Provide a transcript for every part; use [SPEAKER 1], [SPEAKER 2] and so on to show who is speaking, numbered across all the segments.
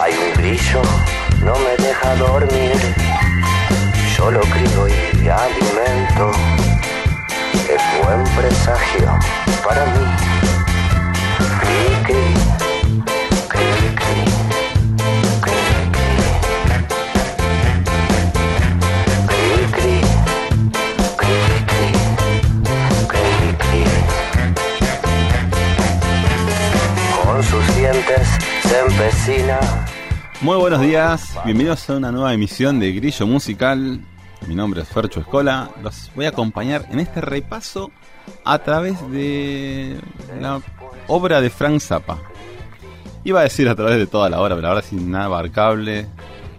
[SPEAKER 1] hay un grillo, no me deja dormir. Yo lo crío y alimento, es buen presagio para mí. Cri,
[SPEAKER 2] Muy buenos días, bienvenidos a una nueva emisión de Grillo Musical. Mi nombre es Fercho Escola. Los voy a acompañar en este repaso a través de la obra de Frank Zappa. Iba a decir a través de toda la obra, pero ahora sin nada abarcable,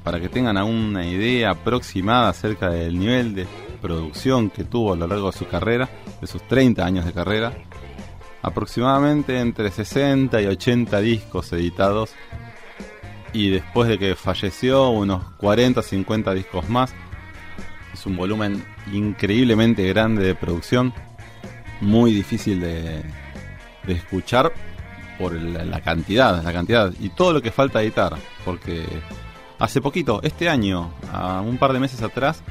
[SPEAKER 2] para que tengan una idea aproximada acerca del nivel de producción que tuvo a lo largo de su carrera, de sus 30 años de carrera. Aproximadamente entre 60 y 80 discos editados. Y después de que falleció unos 40 50 discos más. Es un volumen increíblemente grande de producción, muy difícil de, escuchar por la, la cantidad, la cantidad y todo lo que falta editar, porque hace poquito, este año, a un par de meses atrás,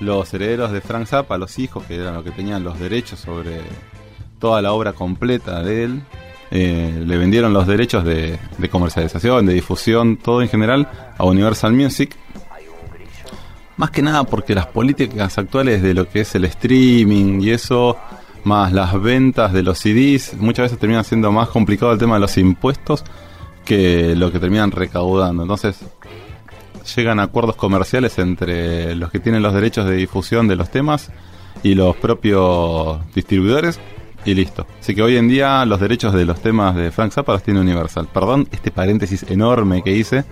[SPEAKER 2] los herederos de Frank Zappa, los hijos que eran los que tenían los derechos sobre toda la obra completa de él, eh, le vendieron los derechos de, comercialización, de difusión, todo en general, a Universal Music. Más que nada porque las políticas actuales de lo que es el streaming y eso, más las ventas de los CDs, muchas veces termina siendo más complicado el tema de los impuestos que lo que terminan recaudando. Entonces, llegan acuerdos comerciales entre los que tienen los derechos de difusión de los temas y los propios distribuidores y listo. Así que hoy en día los derechos de los temas de Frank Zappa los tiene Universal. Perdón este paréntesis enorme que hice.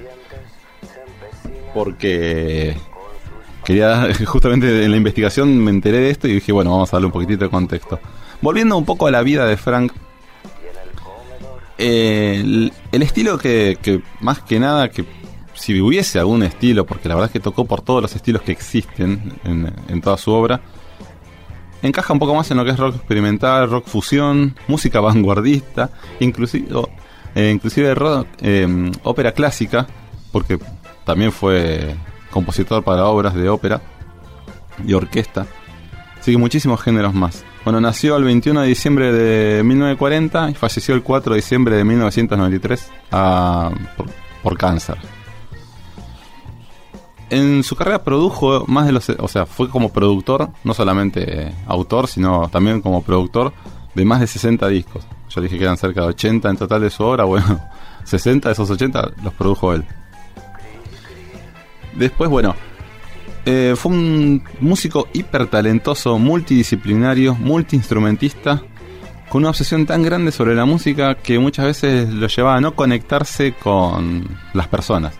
[SPEAKER 2] Porque quería, justamente en la investigación me enteré de esto y dije, bueno, vamos a darle un poquitito de contexto. Volviendo un poco a la vida de Frank. El, estilo que, más que nada que si hubiese algún estilo, porque la verdad es que tocó por todos los estilos que existen en, en toda su obra, encaja un poco más en lo que es rock experimental, rock fusión, música vanguardista, inclusive, eh, rock, eh, ópera clásica, porque también fue compositor para obras de ópera y orquesta. Así que muchísimos géneros más. Bueno, nació el 21 de diciembre de 1940 y falleció el 4 de diciembre de 1993 a, por, por cáncer en su carrera produjo más de los, o sea, fue como productor, no solamente autor, sino también como productor de más de 60 discos. Yo dije que eran cerca de 80 en total de su obra, bueno, 60 de esos 80 los produjo él. Después, bueno, eh, fue un músico hiper talentoso, multidisciplinario, multiinstrumentista, con una obsesión tan grande sobre la música que muchas veces lo llevaba a no conectarse con las personas.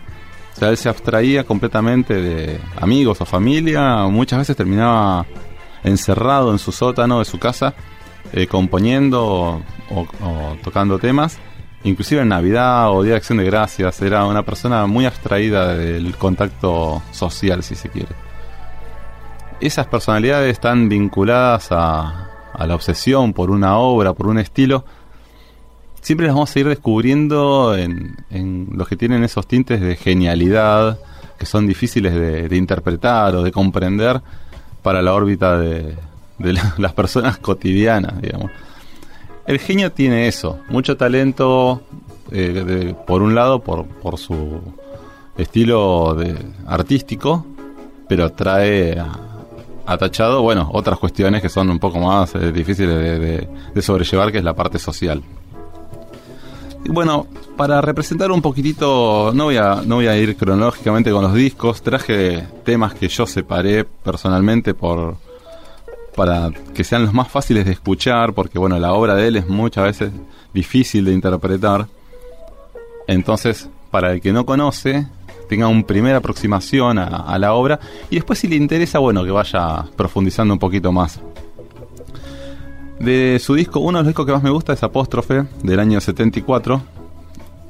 [SPEAKER 2] O sea, él se abstraía completamente de amigos o familia, muchas veces terminaba encerrado en su sótano de su casa, eh, componiendo o, tocando temas, inclusive en Navidad o Día de Acción de Gracias, era una persona muy abstraída del contacto social, si se quiere. Esas personalidades están vinculadas a, a la obsesión por una obra, por un estilo, siempre las vamos a ir descubriendo en, los que tienen esos tintes de genialidad que son difíciles de, interpretar o de comprender para la órbita de, de la, las personas cotidianas, digamos. El genio tiene eso, mucho talento, eh, por un lado, por, por su estilo de, artístico, pero trae atachado, bueno, otras cuestiones que son un poco más eh, difíciles de sobrellevar, que es la parte social bueno, para representar un poquitito, no voy, a, no voy a ir cronológicamente con los discos, traje temas que yo separé personalmente por para que sean los más fáciles de escuchar, porque bueno, la obra de él es muchas veces difícil de interpretar. Entonces, para el que no conoce, tenga una primera aproximación a, a la obra y después si le interesa, bueno, que vaya profundizando un poquito más. De su disco, uno de los discos que más me gusta es Apóstrofe, del año 74.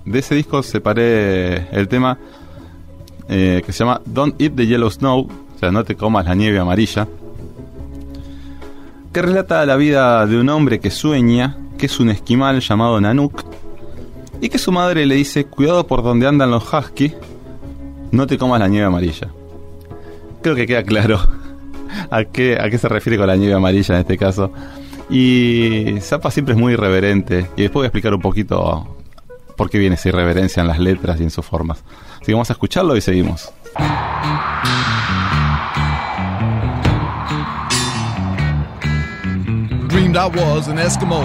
[SPEAKER 2] De ese disco separé el tema eh, que se llama Don't Eat the Yellow Snow, o sea, no te comas la nieve amarilla, que relata la vida de un hombre que sueña que es un esquimal llamado Nanook y que su madre le dice, cuidado por donde andan los husky, no te comas la nieve amarilla. Creo que queda claro a qué, a qué se refiere con la nieve amarilla en este caso. Y Zappa siempre es muy irreverente, y después voy a explicar un poquito por qué viene esa irreverencia en las letras y en sus formas. Así que vamos a escucharlo y seguimos.
[SPEAKER 3] Dreamed I was an Eskimo.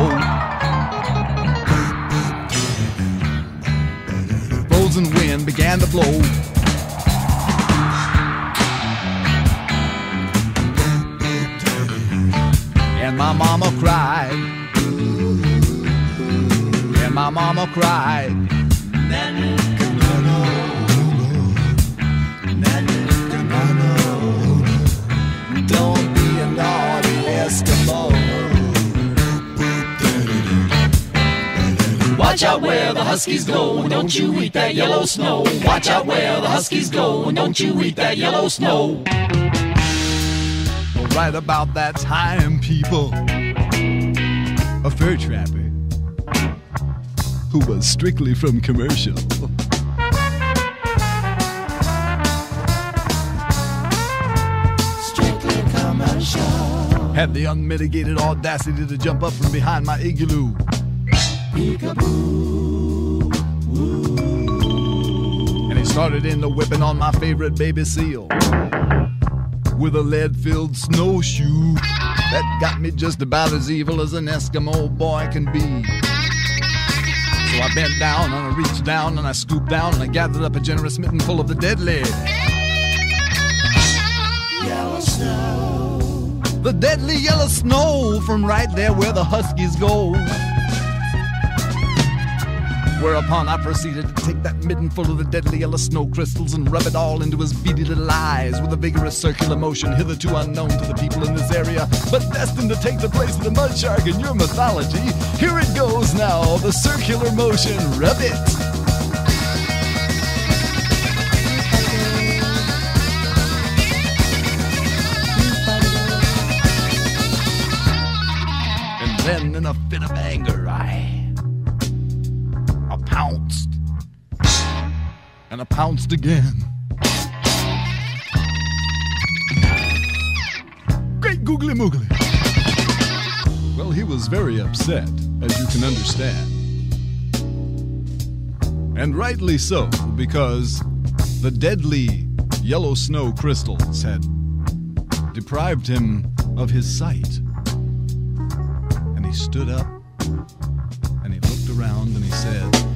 [SPEAKER 3] Frozen wind began to blow. And my mama cried. And my mama cried. Don't be a naughty Eskimo.
[SPEAKER 4] Watch out where the huskies go, don't you eat that yellow snow. Watch out where the huskies go, don't you eat that yellow snow.
[SPEAKER 3] Right about that time, people, a fur trapper who was strictly from commercial.
[SPEAKER 4] Strictly commercial.
[SPEAKER 3] Had the unmitigated audacity to jump up from behind my igloo. And he started in the whipping on my favorite baby seal with a lead filled snowshoe that got me just about as evil as an Eskimo boy can be. So I bent down and I reached down and I scooped down and I gathered up a generous mitten full of the deadly.
[SPEAKER 4] Yellow snow.
[SPEAKER 3] The deadly yellow snow from right there where the huskies go. Whereupon I proceeded to take that mitten full of the deadly yellow snow crystals and rub it all into his beady little eyes with a vigorous circular motion hitherto unknown to the people in this area, but destined to take the place of the mud shark in your mythology. Here it goes now, the circular motion, rub it. And then in a fit of anger, I pounced. And I pounced again. Great googly moogly. Well, he was very upset, as you can understand. And rightly so, because the deadly yellow snow crystals had deprived him of his sight. And he stood up and he looked around and he said,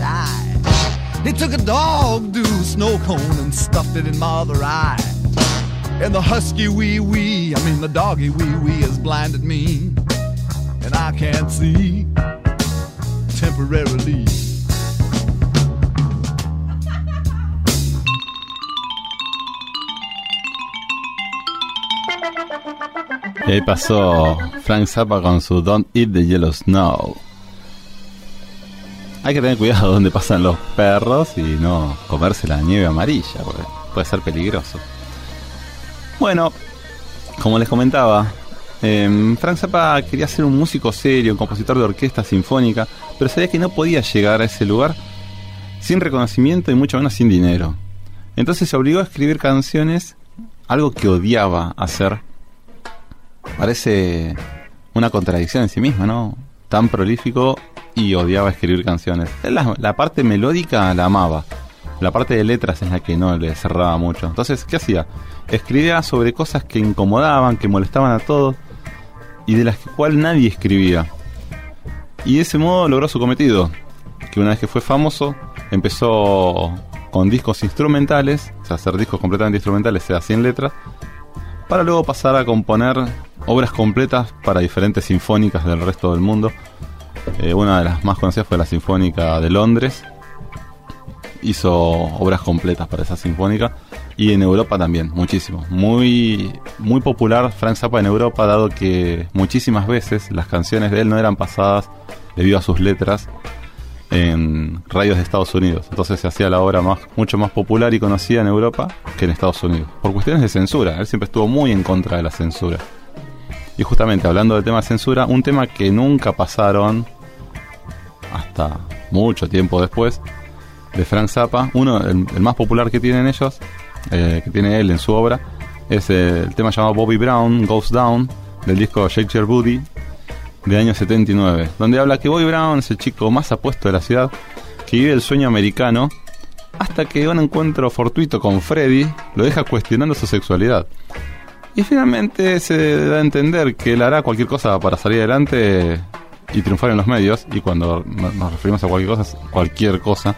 [SPEAKER 3] He took a dog do snow cone and stuffed it in my other eye. And the husky wee wee, I mean the doggy wee wee has blinded me. And I can't see temporarily.
[SPEAKER 2] Y ahí pasó Frank Zappa con su Don't Eat the Yellow Snow. Hay que tener cuidado donde pasan los perros y no comerse la nieve amarilla, porque puede ser peligroso. Bueno, como les comentaba, em, Frank Zappa quería ser un músico serio, un compositor de orquesta sinfónica, pero sabía que no podía llegar a ese lugar sin reconocimiento y mucho menos sin dinero. Entonces se obligó a escribir canciones, algo que odiaba hacer. Parece una contradicción en sí misma, ¿no? Tan prolífico y odiaba escribir canciones. La, la parte melódica la amaba. La parte de letras es la que no le cerraba mucho. Entonces, ¿qué hacía? Escribía sobre cosas que incomodaban, que molestaban a todos y de las que cual nadie escribía. Y de ese modo logró su cometido, que una vez que fue famoso, empezó con discos instrumentales, o sea, hacer discos completamente instrumentales, sea sin letras, para luego pasar a componer obras completas para diferentes sinfónicas del resto del mundo. Eh, una de las más conocidas fue la Sinfónica de Londres, hizo obras completas para esa sinfónica y en Europa también, muchísimo. Muy, muy popular Frank Zappa en Europa, dado que muchísimas veces las canciones de él no eran pasadas debido a sus letras en radios de Estados Unidos. Entonces se hacía la obra más, mucho más popular y conocida en Europa que en Estados Unidos. Por cuestiones de censura, él siempre estuvo muy en contra de la censura. Y justamente hablando del tema de censura, un tema que nunca pasaron hasta mucho tiempo después de Frank Zappa, uno, el, más popular que tienen ellos, eh, que tiene él en su obra, es eh, el tema llamado Bobby Brown Goes Down del disco Shake Your Booty de año 79, donde habla que Bobby Brown es el chico más apuesto de la ciudad, que vive el sueño americano, hasta que un encuentro fortuito con Freddy lo deja cuestionando su sexualidad. Y finalmente se da a entender que él hará cualquier cosa para salir adelante y triunfar en los medios, y cuando no- nos referimos a cualquier cosa, cualquier cosa,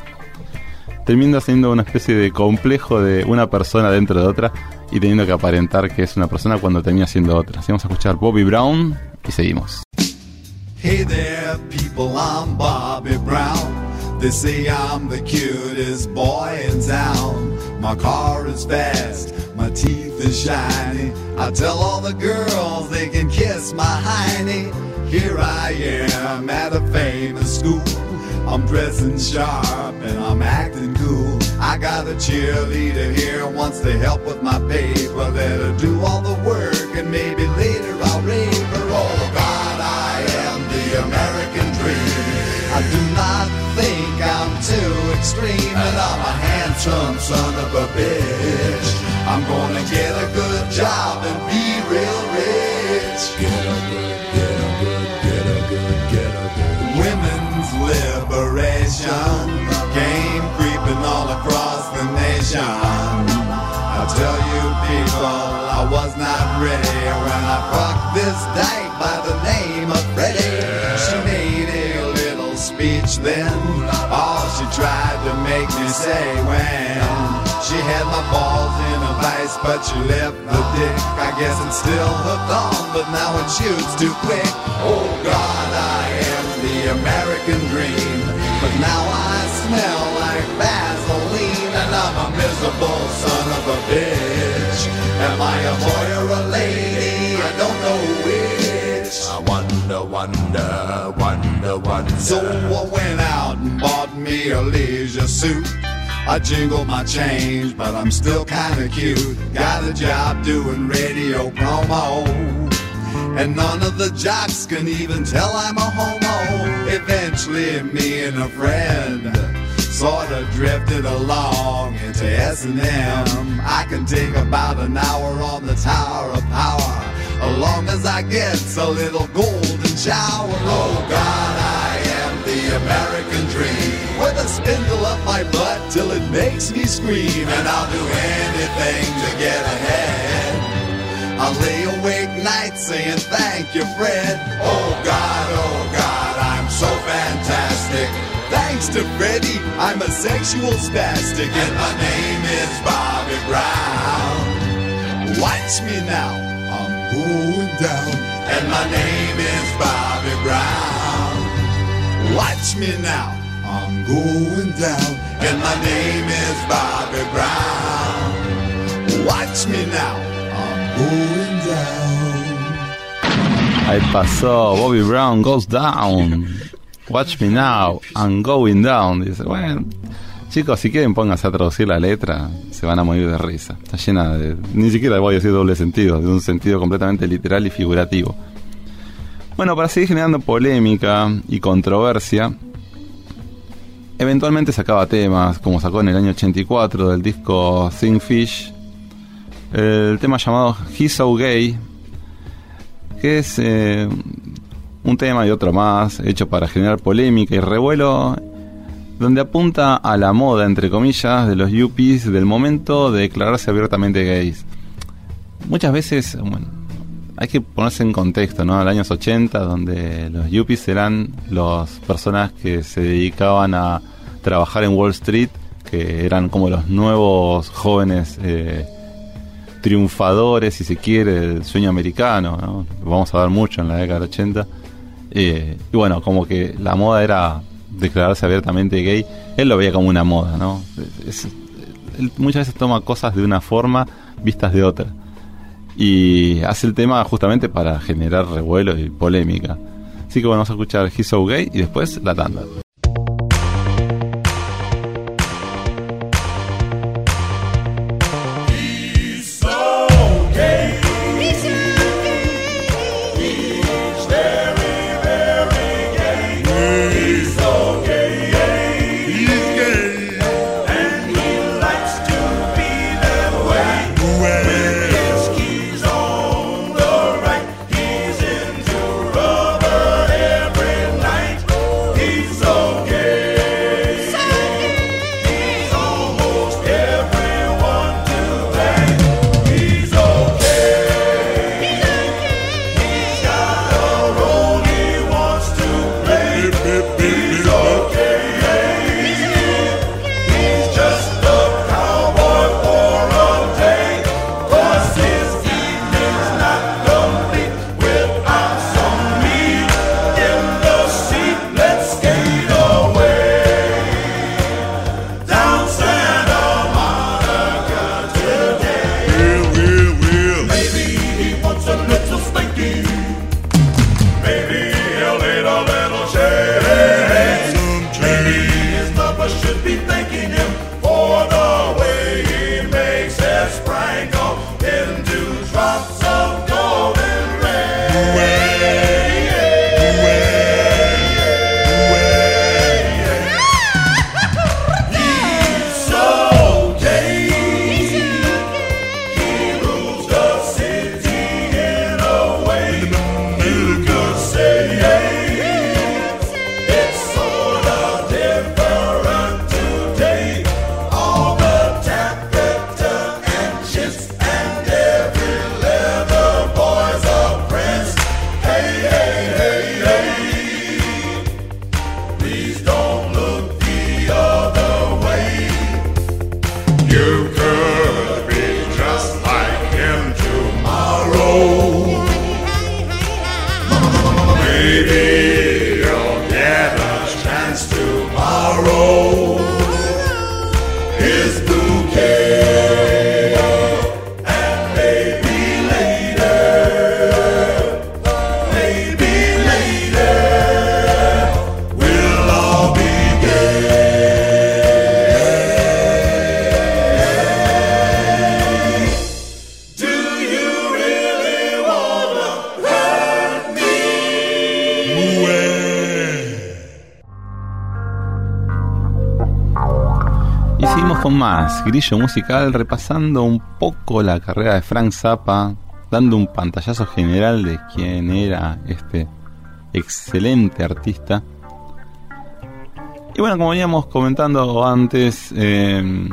[SPEAKER 2] termina siendo una especie de complejo de una persona dentro de otra y teniendo que aparentar que es una persona cuando termina siendo otra. Así vamos a escuchar Bobby Brown y seguimos.
[SPEAKER 4] Hey there, people, I'm Bobby Brown. They say I'm the cutest boy in town. My car is fast, my teeth is shiny. I tell all the girls they can kiss my hiney. Here I am at a famous school. I'm dressing sharp and I'm acting cool. I got a cheerleader here wants to help with my paper. Let her do all the work and maybe later I'll rape her. Oh God, I am the American dream. I do not think I'm too extreme, and I'm a handsome son of a bitch. I'm gonna get a good job and be real rich. Get a good, get a good, get a good, get a good. Women's liberation came creeping all across the nation. I tell you people, I was not ready when I fucked this dyke by the name of Freddie. She made a little speech then, all she tried to make me say when she had my balls in a vice, but she left the dick. I guess it's still hooked on, but now it shoots too quick. Oh God, I am the American dream, but now I smell like Vaseline, and I'm a miserable son of a bitch. Am I a boy or a lady? I don't know which.
[SPEAKER 5] I wonder, wonder, wonder, wonder.
[SPEAKER 4] So I went out and bought me a leisure suit. I jingle my change, but I'm still kinda cute. Got a job doing radio promo. And none of the jocks can even tell I'm a homo. Eventually, me and a friend sorta drifted along into S&M. I can take about an hour on the Tower of Power, as long as I get a little golden shower. Oh God, the American dream. With a spindle up my butt till it makes me scream, and I'll do anything to get ahead. I lay awake nights saying thank you, Fred. Oh God, oh God, I'm so fantastic. Thanks to Freddie, I'm a sexual spastic, and my name is Bobby Brown. Watch me now, I'm going down, and my name is Bobby Brown. Watch me now, I'm going down, and my name is Bobby Brown. Watch me now, I'm going down.
[SPEAKER 2] Ahí pasó Bobby Brown Goes Down. Watch me now, I'm going down. Dice, bueno, chicos, si quieren pónganse a traducir la letra, se van a morir de risa. Está llena de, ni siquiera voy a decir doble sentido, de un sentido completamente literal y figurativo. Bueno, para seguir generando polémica y controversia, eventualmente sacaba temas, como sacó en el año 84 del disco Sing Fish, el tema llamado He's So Gay, que es eh, un tema y otro más, hecho para generar polémica y revuelo, donde apunta a la moda, entre comillas, de los yuppies del momento de declararse abiertamente gays. Muchas veces, hay que ponerse en contexto, ¿no? En los años 80, donde los yuppies eran las personas que se dedicaban a trabajar en Wall Street, que eran como los nuevos jóvenes eh, triunfadores, si se quiere, del sueño americano, ¿no? Vamos a ver mucho en la década del 80. Eh, y bueno, como que la moda era declararse abiertamente gay, él lo veía como una moda, ¿no? Él muchas veces toma cosas de una forma vistas de otra. Y hace el tema justamente para generar revuelo y polémica. Así que bueno, vamos a escuchar He's So Gay y después la tanda. Con más grillo musical, repasando un poco la carrera de Frank Zappa, dando un pantallazo general de quién era este excelente artista. Y bueno, como veníamos comentando antes, eh,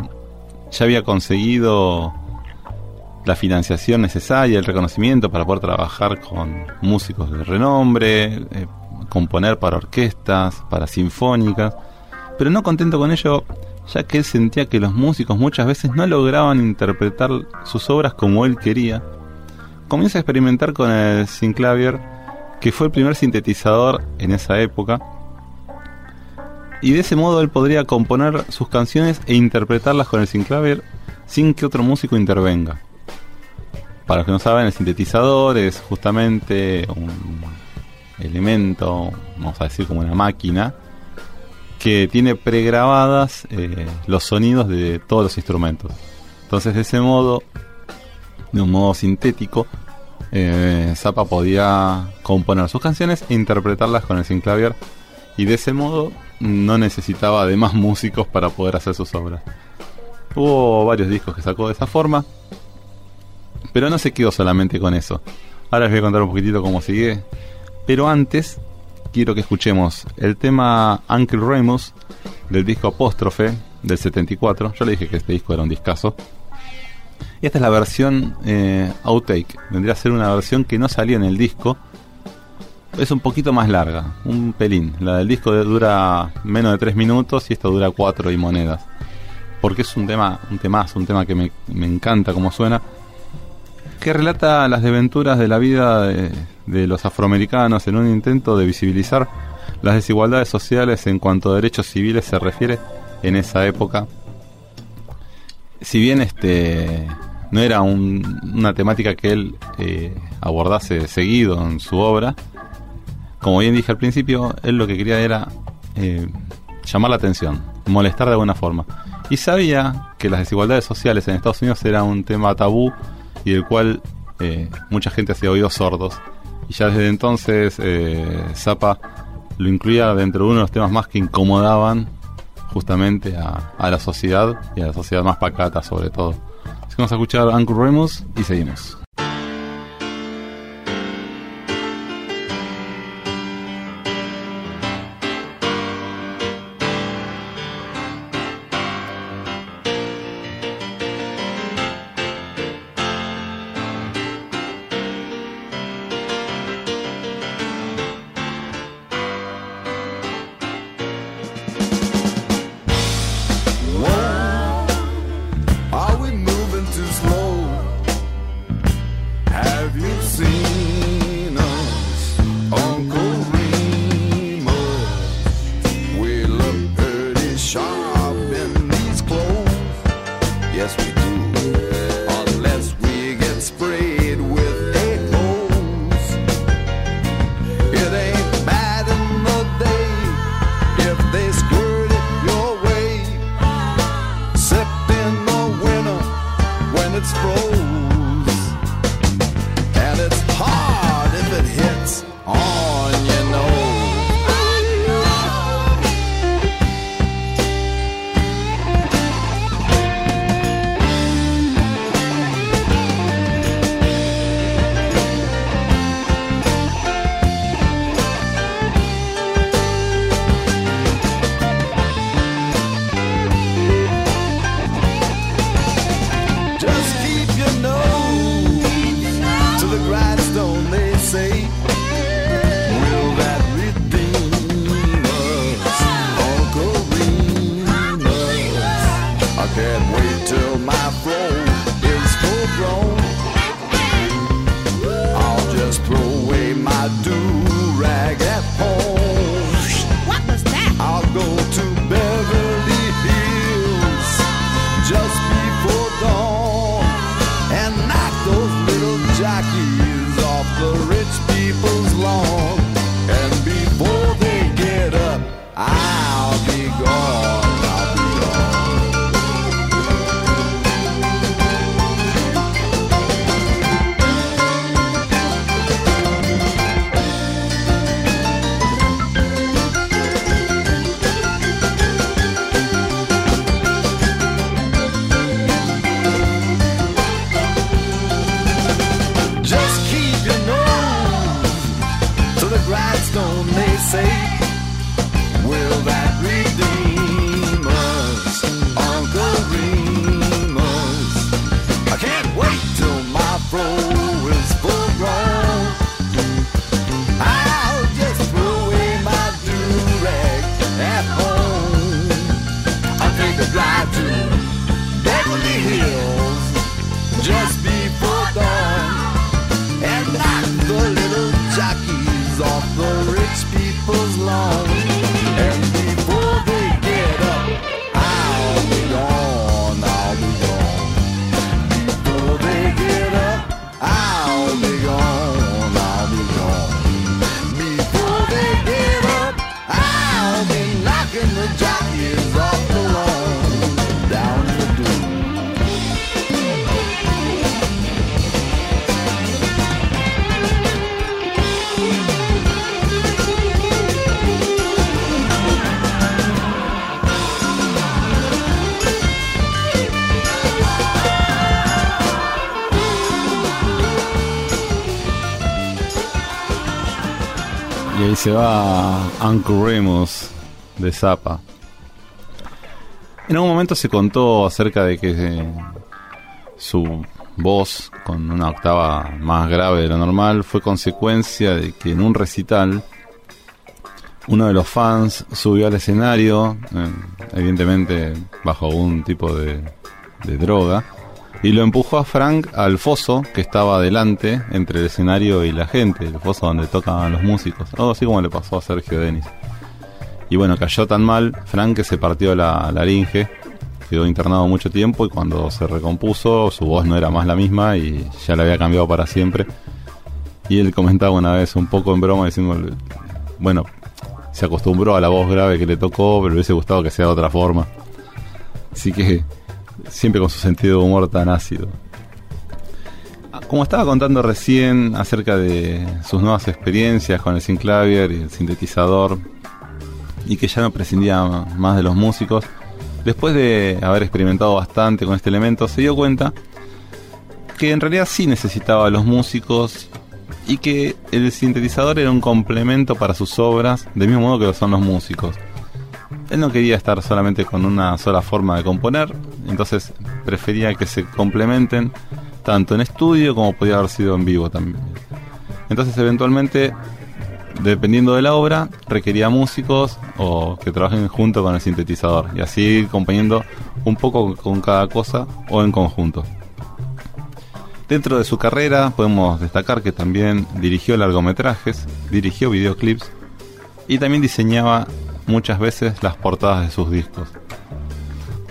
[SPEAKER 2] ya había conseguido la financiación necesaria, el reconocimiento para poder trabajar con músicos de renombre, eh, componer para orquestas, para sinfónicas, pero no contento con ello, ya que él sentía que los músicos muchas veces no lograban interpretar sus obras como él quería, comienza a experimentar con el synclavier, que fue el primer sintetizador en esa época, y de ese modo él podría componer sus canciones e interpretarlas con el synclavier sin que otro músico intervenga. Para los que no saben, el sintetizador es justamente un elemento, vamos a decir como una máquina, que tiene pregrabadas eh, los sonidos de todos los instrumentos. Entonces de ese modo, de un modo sintético, eh, Zappa podía componer sus canciones e interpretarlas con el synclavier y de ese modo no necesitaba de más músicos para poder hacer sus obras. Hubo varios discos que sacó de esa forma, pero no se quedó solamente con eso. Ahora les voy a contar un poquitito cómo sigue. Pero antes, quiero que escuchemos el tema Uncle Remus del disco Apóstrofe del 74. Yo le dije que este disco era un discazo. Y esta es la versión eh, outtake. Vendría a ser una versión que no salió en el disco. Es un poquito más larga, un pelín. La del disco dura menos de 3 minutos y esta dura 4 y monedas. Porque es un tema, un temazo, un tema que me, me encanta como suena. Que relata las desventuras de la vida de, los afroamericanos en un intento de visibilizar las desigualdades sociales en cuanto a derechos civiles se refiere en esa época. Si bien este no era un- una temática que él eh, abordase seguido en su obra, como bien dije al principio, él lo que quería era eh, llamar la atención, molestar de alguna forma. Y sabía que las desigualdades sociales en Estados Unidos era un tema tabú y del cual eh, mucha gente hacía oídos sordos. Y ya desde entonces eh, Zappa lo incluía dentro de uno de los temas más que incomodaban justamente a, la sociedad y a la sociedad más pacata sobre todo. Así que vamos a escuchar Uncle Remus y seguimos. Se va Uncle Remus de Zappa. En algún momento se contó acerca de que eh, su voz con una octava más grave de lo normal fue consecuencia de que en un recital uno de los fans subió al escenario, eh, evidentemente bajo algún tipo de, de droga, y lo empujó a Frank al foso que estaba adelante entre el escenario y la gente, el foso donde tocan los músicos, algo así como le pasó a Sergio Denis. Y bueno, cayó tan mal Frank que se partió la laringe, quedó internado mucho tiempo y cuando se recompuso su voz no era más la misma y ya la había cambiado para siempre. Y él comentaba una vez un poco en broma diciendo, bueno, se acostumbró a la voz grave que le tocó, pero le hubiese gustado que sea de otra forma. Así que siempre con su sentido de humor tan ácido. Ah, Como estaba contando recién acerca de sus nuevas experiencias con el synclavier y el sintetizador, y que ya no prescindía más de los músicos, después de haber experimentado bastante con este elemento, se dio cuenta que en realidad sí necesitaba a los músicos y que el sintetizador era un complemento para sus obras, del mismo modo que lo son los músicos. Él no quería estar solamente con una sola forma de componer, entonces prefería que se complementen tanto en estudio como podía haber sido en vivo también. Entonces eventualmente, dependiendo de la obra, requería músicos o que trabajen junto con el sintetizador y así componiendo un poco con cada cosa o en conjunto. Dentro de su carrera podemos destacar que también dirigió largometrajes, dirigió videoclips y también diseñaba muchas veces las portadas de sus discos.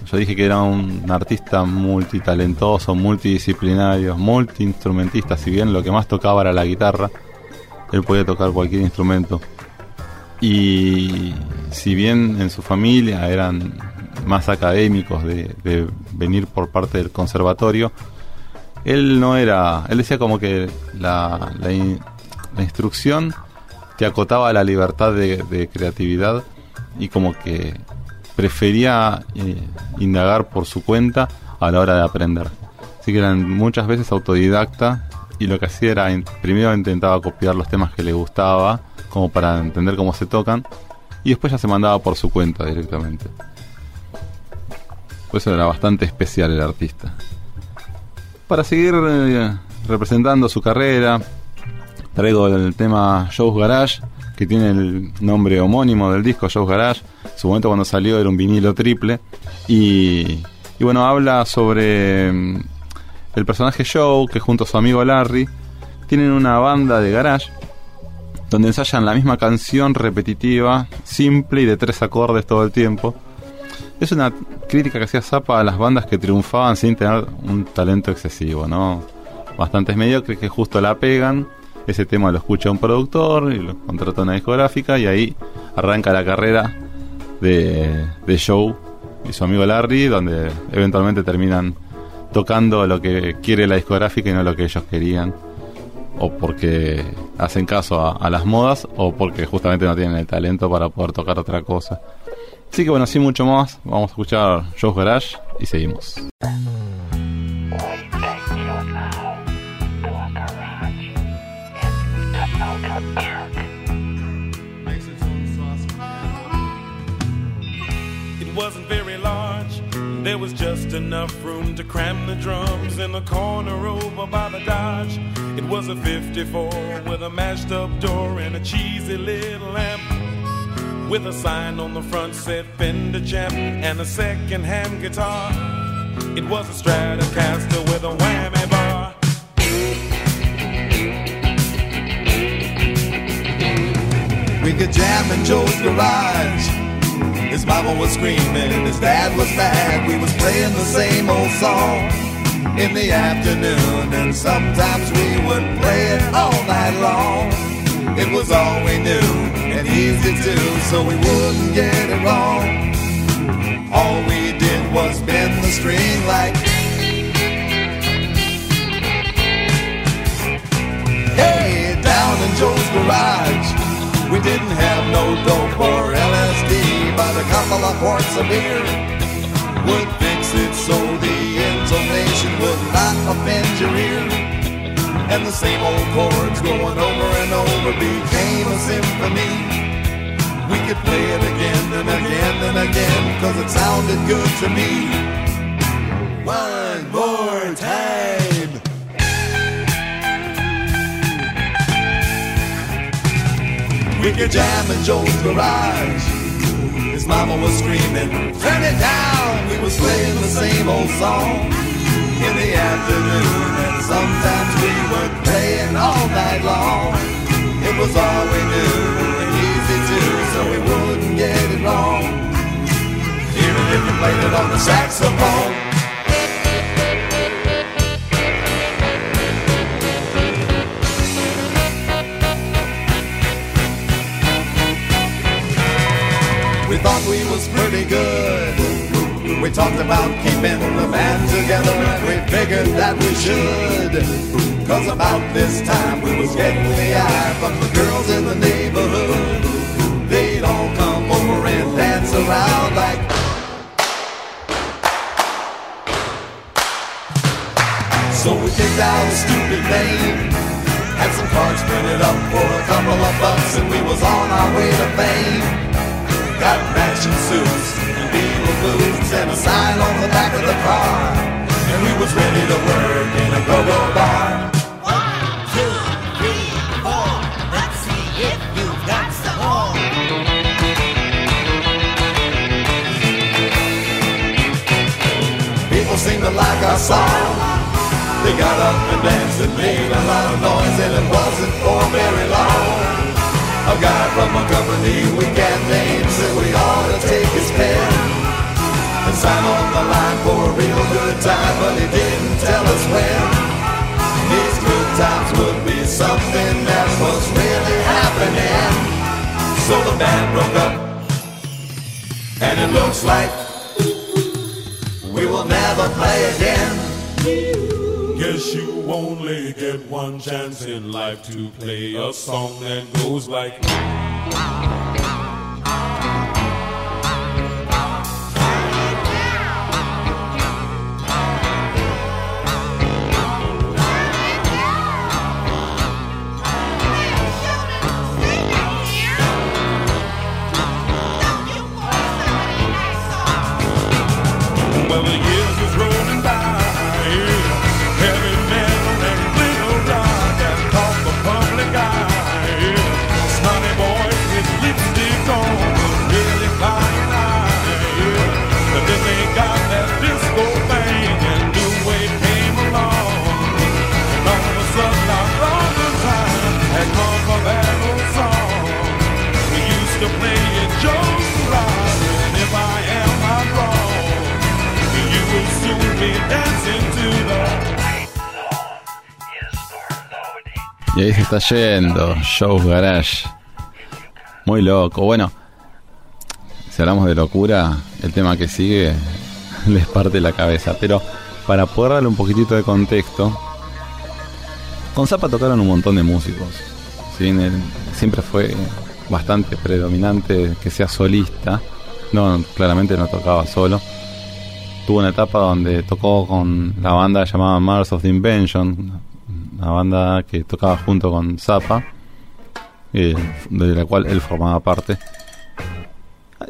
[SPEAKER 2] Yo dije que era un artista multitalentoso, multidisciplinario, multiinstrumentista, si bien lo que más tocaba era la guitarra, él podía tocar cualquier instrumento. Y si bien en su familia eran más académicos de, venir por parte del conservatorio, él no era, él decía como que la, la, in- la instrucción te acotaba la libertad de creatividad y como que prefería eh, indagar por su cuenta a la hora de aprender. Así que eran muchas veces autodidacta y lo que hacía era, primero intentaba copiar los temas que le gustaba, como para entender cómo se tocan, y después ya se mandaba por su cuenta directamente. Por eso era bastante especial el artista. Para seguir eh, representando su carrera, traigo el tema Joe's Garage, que tiene el nombre homónimo del disco, Joe's Garage. En su momento cuando salió era un vinilo triple. Y, y bueno, habla sobre mm, el personaje Joe, que junto a su amigo Larry, tienen una banda de garage donde ensayan la misma canción repetitiva, simple y de tres acordes todo el tiempo. Es una crítica que hacía Zappa a las bandas que triunfaban sin tener un talento excesivo, ¿no? Bastantes mediocres que justo la pegan. Ese tema lo escucha un productor y lo contrata una discográfica y ahí arranca la carrera de, de Joe y su amigo Larry, donde eventualmente terminan tocando lo que quiere la discográfica y no lo que ellos querían. O porque hacen caso a, a las modas o porque justamente no tienen el talento para poder tocar otra cosa. Así que bueno, sin mucho más, vamos a escuchar Joe's Garage y seguimos.
[SPEAKER 6] Enough room to cram the drums in the corner over by the Dodge. It was a 54 with a mashed up door and a cheesy little lamp. With a sign on the front said Fender Champ and a second hand guitar. It was a Stratocaster with a whammy bar.
[SPEAKER 4] We could jam in Joe's garage. His mama was screaming, his dad was mad. We was playing the same old song in the afternoon, and sometimes we would play it all night long. It was all we knew and easy too, so we wouldn't get it wrong. All we did was bend the string like. Hey, down in Joe's garage. We didn't have no dope or LSD, but a couple of quarts of beer would fix it so the intonation would not offend your ear. And the same old chords going over and over became a symphony. We could play it again and again and again, cause it sounded good to me. One more time. We could jam in Joe's garage. His mama was screaming, turn it down. We were playing the same old song in the afternoon, and sometimes we were playing all night long. It was all we knew and easy too, so we wouldn't get it wrong. Even if you played it on the saxophone. thought we was pretty good. We talked about keeping the band together and we figured that we should. Cause about this time we was getting the eye from the girls in the neighborhood. They'd all come over and dance around like So we picked out a stupid name Had some cards printed up for a couple of bucks And we was on our way to fame Got matching suits and beaver boots and a sign on the back of the car. And we was ready to work in a go-go bar.
[SPEAKER 7] One, two, three, four. Let's see if you've got some more.
[SPEAKER 4] People seemed to like our song. They got up and danced and made a lot of noise, and it wasn't for very long. A guy from a company we can't name said we ought to take his pen and sign on the line for a real good time, but he didn't tell us when. These good times would be something that was really happening. So the band broke up, and it looks like we will never play again.
[SPEAKER 6] You only get one chance in life to play a song that goes like.
[SPEAKER 2] Y ahí se está yendo, Show Garage. Muy loco. Bueno, si hablamos de locura, el tema que sigue les parte la cabeza. Pero para poder darle un poquitito de contexto, con Zappa tocaron un montón de músicos. Siempre fue bastante predominante que sea solista, no, claramente no tocaba solo. Tuvo una etapa donde tocó con la banda llamada Mars of the Invention, una banda que tocaba junto con Zappa, eh, de la cual él formaba parte.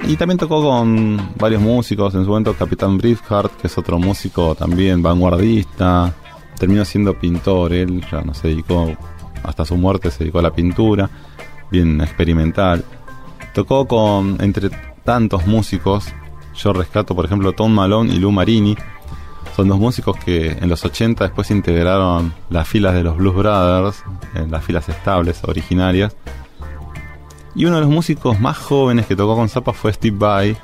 [SPEAKER 2] Y también tocó con varios músicos, en su momento Capitán Briefhart, que es otro músico también vanguardista, terminó siendo pintor, él ya no se dedicó, hasta su muerte se dedicó a la pintura, bien experimental. Tocó con, entre tantos músicos, yo rescato por ejemplo Tom Malone y Lou Marini, son dos músicos que en los 80 después integraron las filas de los Blues Brothers, en las filas estables, originarias. Y uno de los músicos más jóvenes que tocó con Zappa fue Steve Vai,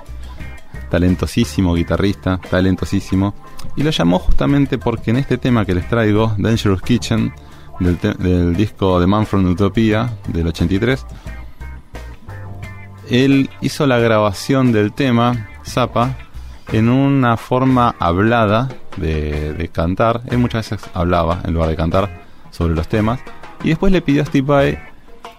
[SPEAKER 2] talentosísimo guitarrista, talentosísimo. Y lo llamó justamente porque en este tema que les traigo, Dangerous Kitchen, del, del disco The Man from Utopia del 83, él hizo la grabación del tema, Zappa, en una forma hablada de, de cantar. Él muchas veces hablaba en lugar de cantar sobre los temas. Y después le pidió a Steve Vai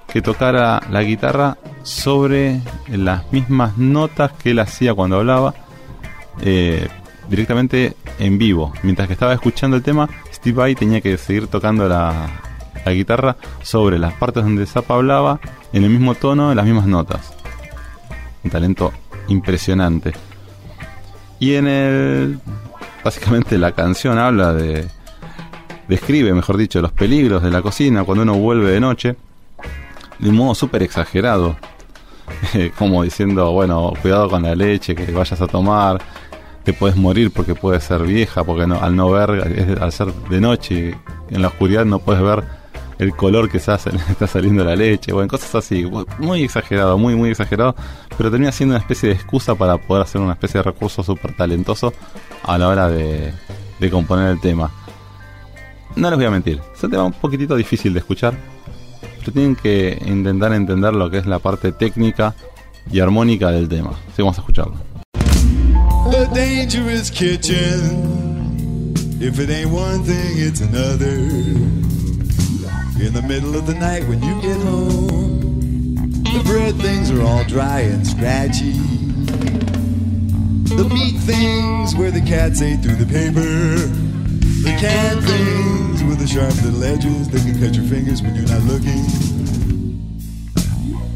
[SPEAKER 2] que tocara la guitarra sobre las mismas notas que él hacía cuando hablaba, eh, directamente en vivo. Mientras que estaba escuchando el tema, Steve Vai tenía que seguir tocando la, la guitarra sobre las partes donde Zappa hablaba, en el mismo tono, en las mismas notas. Un talento impresionante. Y en el. Básicamente la canción habla de. Describe, mejor dicho, los peligros de la cocina cuando uno vuelve de noche. De un modo súper exagerado. Como diciendo, bueno, cuidado con la leche que vayas a tomar. Te puedes morir porque puede ser vieja, porque no, al no ver, al ser de noche, en la oscuridad no puedes ver el color que está, está saliendo la leche, bueno, cosas así, muy exagerado, muy, muy exagerado, pero termina siendo una especie de excusa para poder hacer una especie de recurso súper talentoso a la hora de, de componer el tema. No les voy a mentir, es un tema un poquitito difícil de escuchar, pero tienen que intentar entender lo que es la parte técnica y armónica del tema. Así vamos a escucharlo.
[SPEAKER 4] The dangerous kitchen. If it ain't one thing, it's another. In the middle of the night when you get home, the bread things are all dry and scratchy. The meat things where the cats ate through the paper. The canned things with the sharp little edges that can cut your fingers when you're not looking.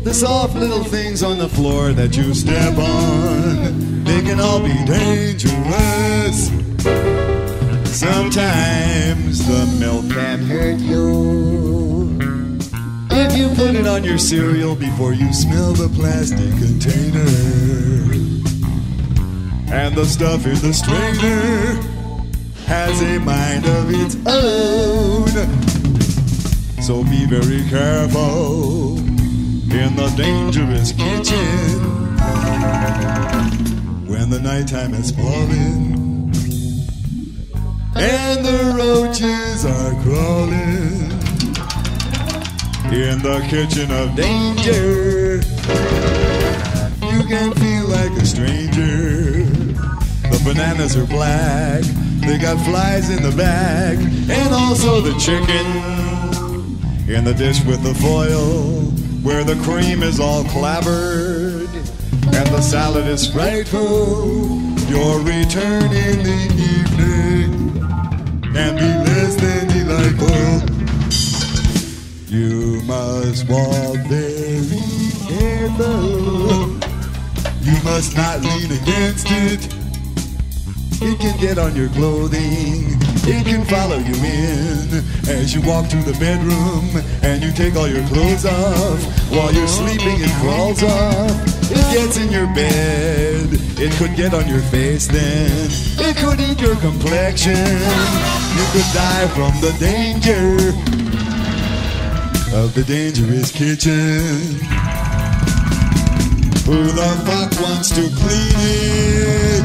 [SPEAKER 4] The soft little things on the floor that you step on, they can all be dangerous. Sometimes the milk can hurt you. If you put it on your cereal before you smell the plastic container. And the stuff in the strainer has a mind of its own. So be very careful in the dangerous kitchen when the nighttime is falling and the roaches are crawling in the kitchen of danger. You can feel like a stranger. The bananas are black, they got flies in the bag, and also the chicken in the dish with the foil, where the cream is all clabbered, and the salad is frightful. Your return in the evening can be less than delightful. You must walk very careful. You must not lean against it. It can get on your clothing. It can follow you in as you walk to the bedroom and you take all your clothes off. While you're sleeping, it crawls up. It gets in your bed. It could get on your face then. It could eat your complexion. You could die from the danger of the dangerous kitchen. Who the fuck wants to clean it?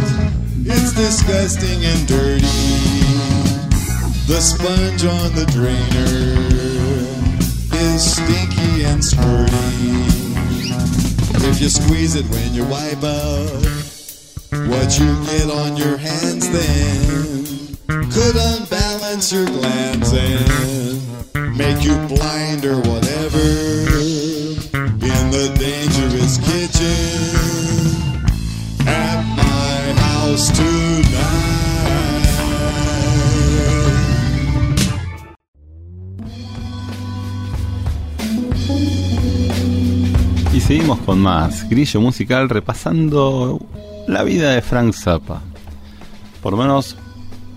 [SPEAKER 4] It's disgusting and dirty. The sponge on the drainer is stinky and squirty. If you squeeze it when you wipe out, what you get on your hands then could unbalance your glands and make you blind or whatever in the dangerous kitchen at my house tonight.
[SPEAKER 2] Y seguimos con más grillo musical repasando la vida de Frank Zappa. Por lo menos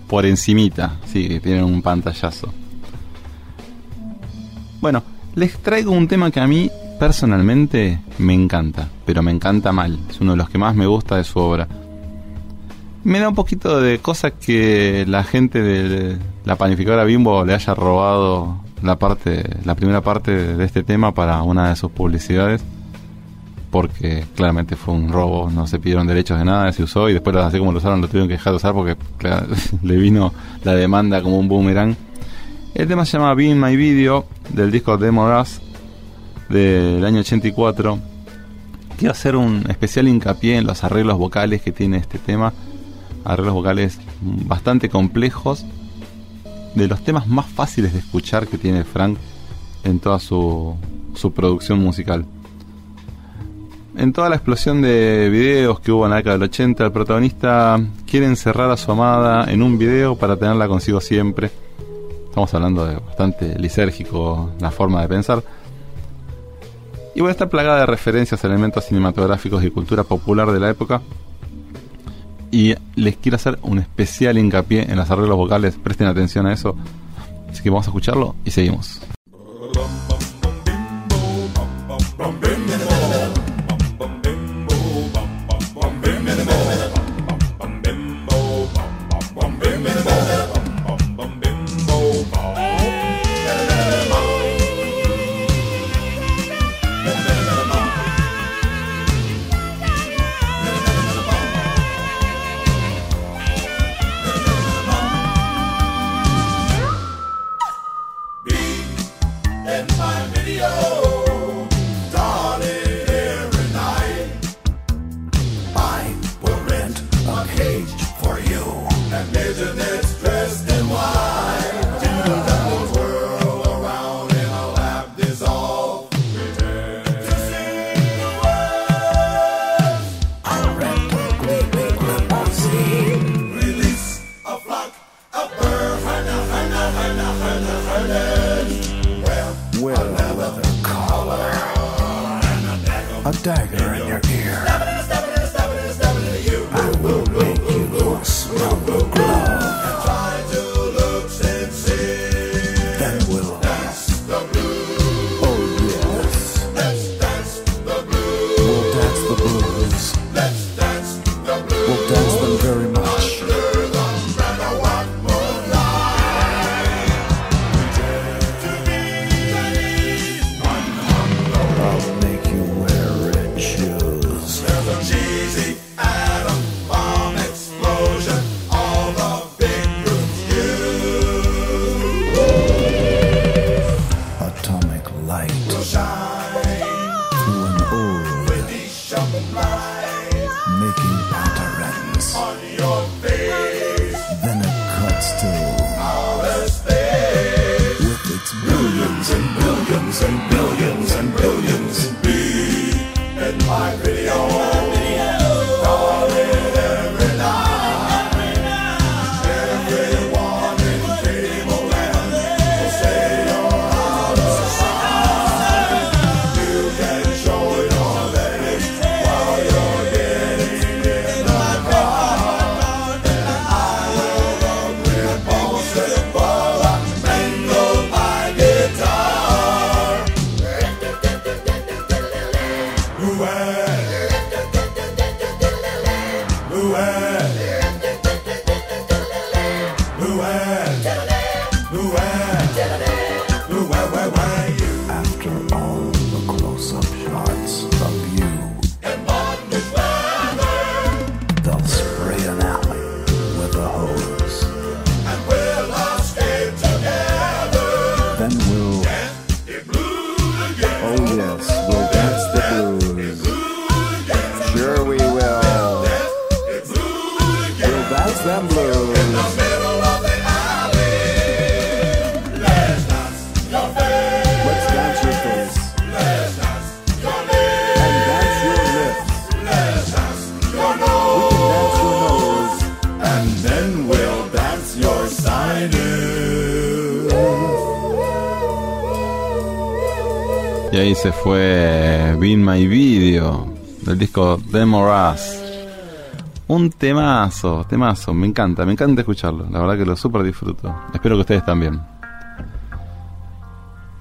[SPEAKER 2] por encimita, sí, tienen un pantallazo. Bueno, les traigo un tema que a mí personalmente me encanta, pero me encanta mal. Es uno de los que más me gusta de su obra. Me da un poquito de cosa que la gente de la panificadora Bimbo le haya robado la parte, la primera parte de este tema para una de sus publicidades porque claramente fue un robo, no se pidieron derechos de nada, se usó y después así como lo usaron lo tuvieron que dejar de usar porque le vino la demanda como un boomerang. El tema se llama Be In My Video del disco Demo Gas del año 84. Quiero hacer un especial hincapié en los arreglos vocales que tiene este tema. Arreglos vocales bastante complejos. De los temas más fáciles de escuchar que tiene Frank en toda su, su producción musical. En toda la explosión de videos que hubo en la década del 80, el protagonista quiere encerrar a su amada en un video para tenerla consigo siempre. Estamos hablando de bastante lisérgico la forma de pensar. Y bueno, está plagada de referencias a elementos cinematográficos y cultura popular de la época. Y les quiero hacer un especial hincapié en los arreglos vocales. Presten atención a eso. Así que vamos a escucharlo y seguimos. Se fue Bean My Video del disco Demo Us. Un temazo, temazo, me encanta, me encanta escucharlo, la verdad que lo súper disfruto. Espero que ustedes también.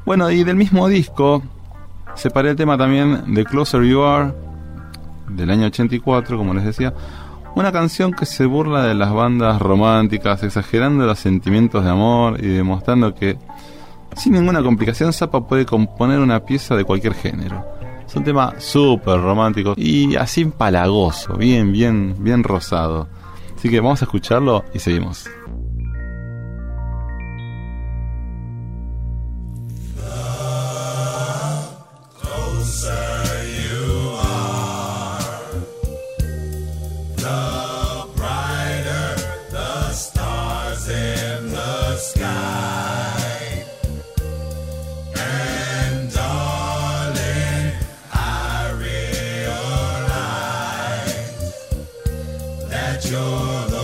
[SPEAKER 2] Bueno, y del mismo disco separé el tema también de Closer You Are del año 84, como les decía. Una canción que se burla de las bandas románticas, exagerando los sentimientos de amor y demostrando que sin ninguna complicación Zappa puede componer una pieza de cualquier género. Es un tema súper romántico y así empalagoso, bien, bien, bien rosado. Así que vamos a escucharlo y seguimos. You're the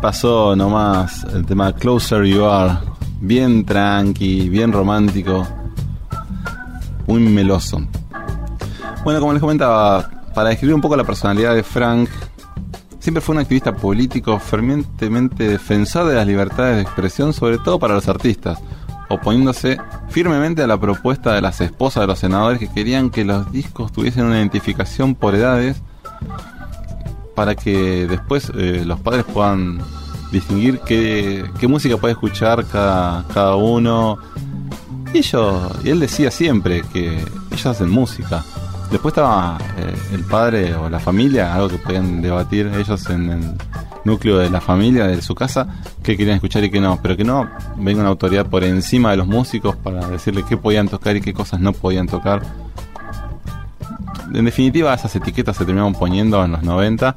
[SPEAKER 2] pasó nomás el tema Closer You Are. Bien tranqui, bien romántico. Muy meloso. Bueno, como les comentaba, para describir un poco la personalidad de Frank, siempre fue un activista político fervientemente defensor de las libertades de expresión, sobre todo para los artistas, oponiéndose firmemente a la propuesta de las esposas de los senadores que querían que los discos tuviesen una identificación por edades para que después eh, los padres puedan distinguir qué, música puede escuchar cada, cada uno. Y, ellos, y él decía siempre que ellos hacen música. Después estaba eh, el padre o la familia, algo que podían debatir ellos en el núcleo de la familia, de su casa, qué querían escuchar y qué no. Pero que no venga una autoridad por encima de los músicos para decirle qué podían tocar y qué cosas no podían tocar. En definitiva, esas etiquetas se terminaron poniendo en los 90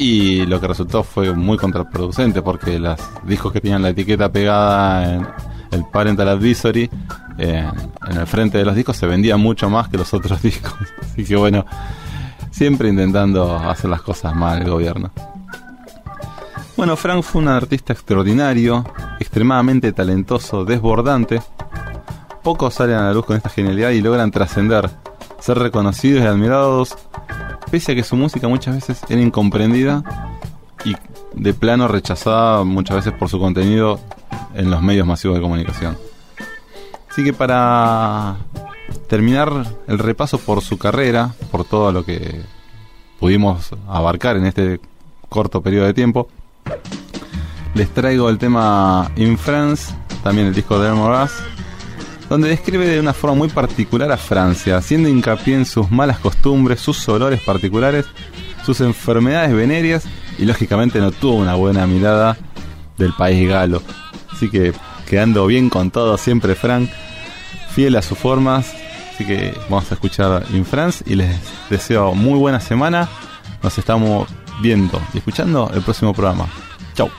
[SPEAKER 2] y lo que resultó fue muy contraproducente porque los discos que tenían la etiqueta pegada en el Parental Advisory eh, en el frente de los discos se vendía mucho más que los otros discos. Así que bueno, siempre intentando hacer las cosas mal el gobierno. Bueno, Frank fue un artista extraordinario, extremadamente talentoso, desbordante. Pocos salen a la luz con esta genialidad y logran trascender, ser reconocidos y admirados pese a que su música muchas veces era incomprendida y de plano rechazada muchas veces por su contenido en los medios masivos de comunicación. Así que para terminar el repaso por su carrera, por todo lo que pudimos abarcar en este corto periodo de tiempo, les traigo el tema In France, también el disco de Elmoraz, donde describe de una forma muy particular a Francia, haciendo hincapié en sus malas costumbres, sus olores particulares, sus enfermedades venéreas y lógicamente no tuvo una buena mirada del país galo. Así que quedando bien con todo siempre Frank, fiel a sus formas. Así que vamos a escuchar In France y les deseo muy buena semana. Nos estamos viendo y escuchando el próximo programa. Chau.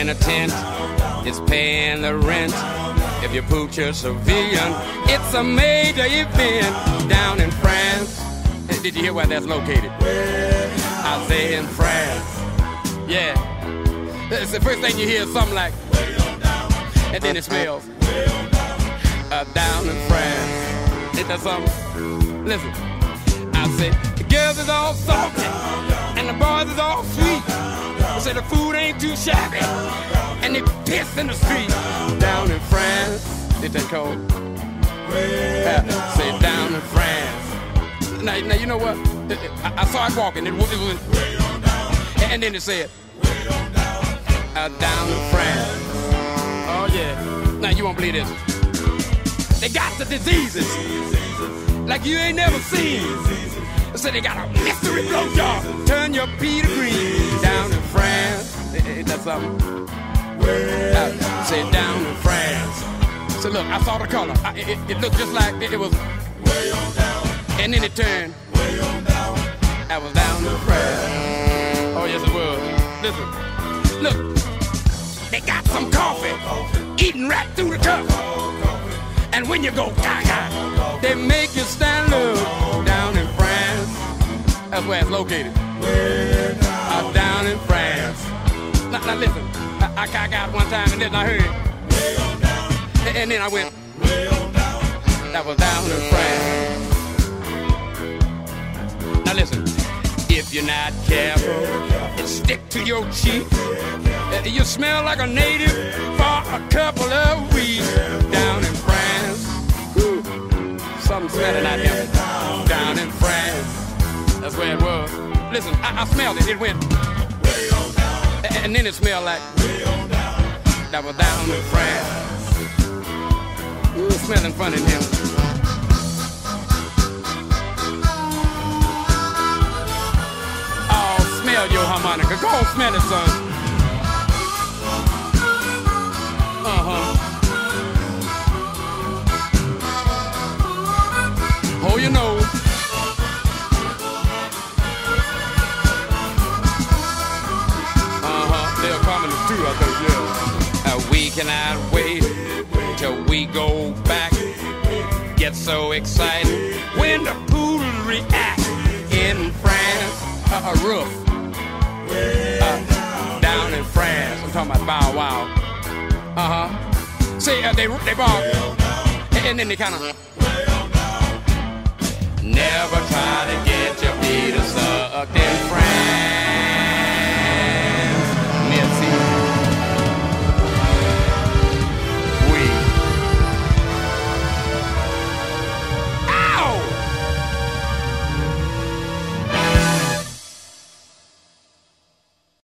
[SPEAKER 8] In a tent is paying the rent. If you pooch a civilian, it's a major event down in France. Did you hear where that's located? I say in France. Yeah. It's the first thing you hear is something like, and then it smells uh, down in France. Ain't that something? Listen, I say the girls is all salty and the boys is all sweet. Say the food ain't too shabby and they piss in the street down in France. Ain't that cold? Uh, say down in France. Now, now you know what? I, I saw it walking. It was, it was and then it said, uh, down in France. Oh yeah. Now you won't believe this. They got the diseases like you ain't never seen. So they got a mystery blowjob. Turn your Peter green down in France. Ain't that something? Uh, say down in France. So look, I saw the color. I, it, it looked just like it, it was. And then it turned. I was down in France. Oh yes it was. Listen, look. They got some coffee, eating right through the cup. And when you go they make you That's where it's located. Uh, down in France. Now, now listen, I, I, got one time and then I heard. And, and then I went. That was down in France. Now listen, if you're not careful and stick to your cheek, uh, you smell like a native for a couple of weeks. Down in France, Whew. something smelling out here. Down in France, that's where it was. Listen, I, I smelled it. It went, A- and then it smelled like that was down in France. Ooh, smelling funny here. Oh, smell your harmonica. Go on, smell it, son. Uh huh. Hold your nose. so excited when the pool reacts in France. Uh, a roof uh, down in France. I'm talking about Bow Wow. Uh huh. See, uh, they they ball, and then they kind of. Never try to get your feet sucked in France.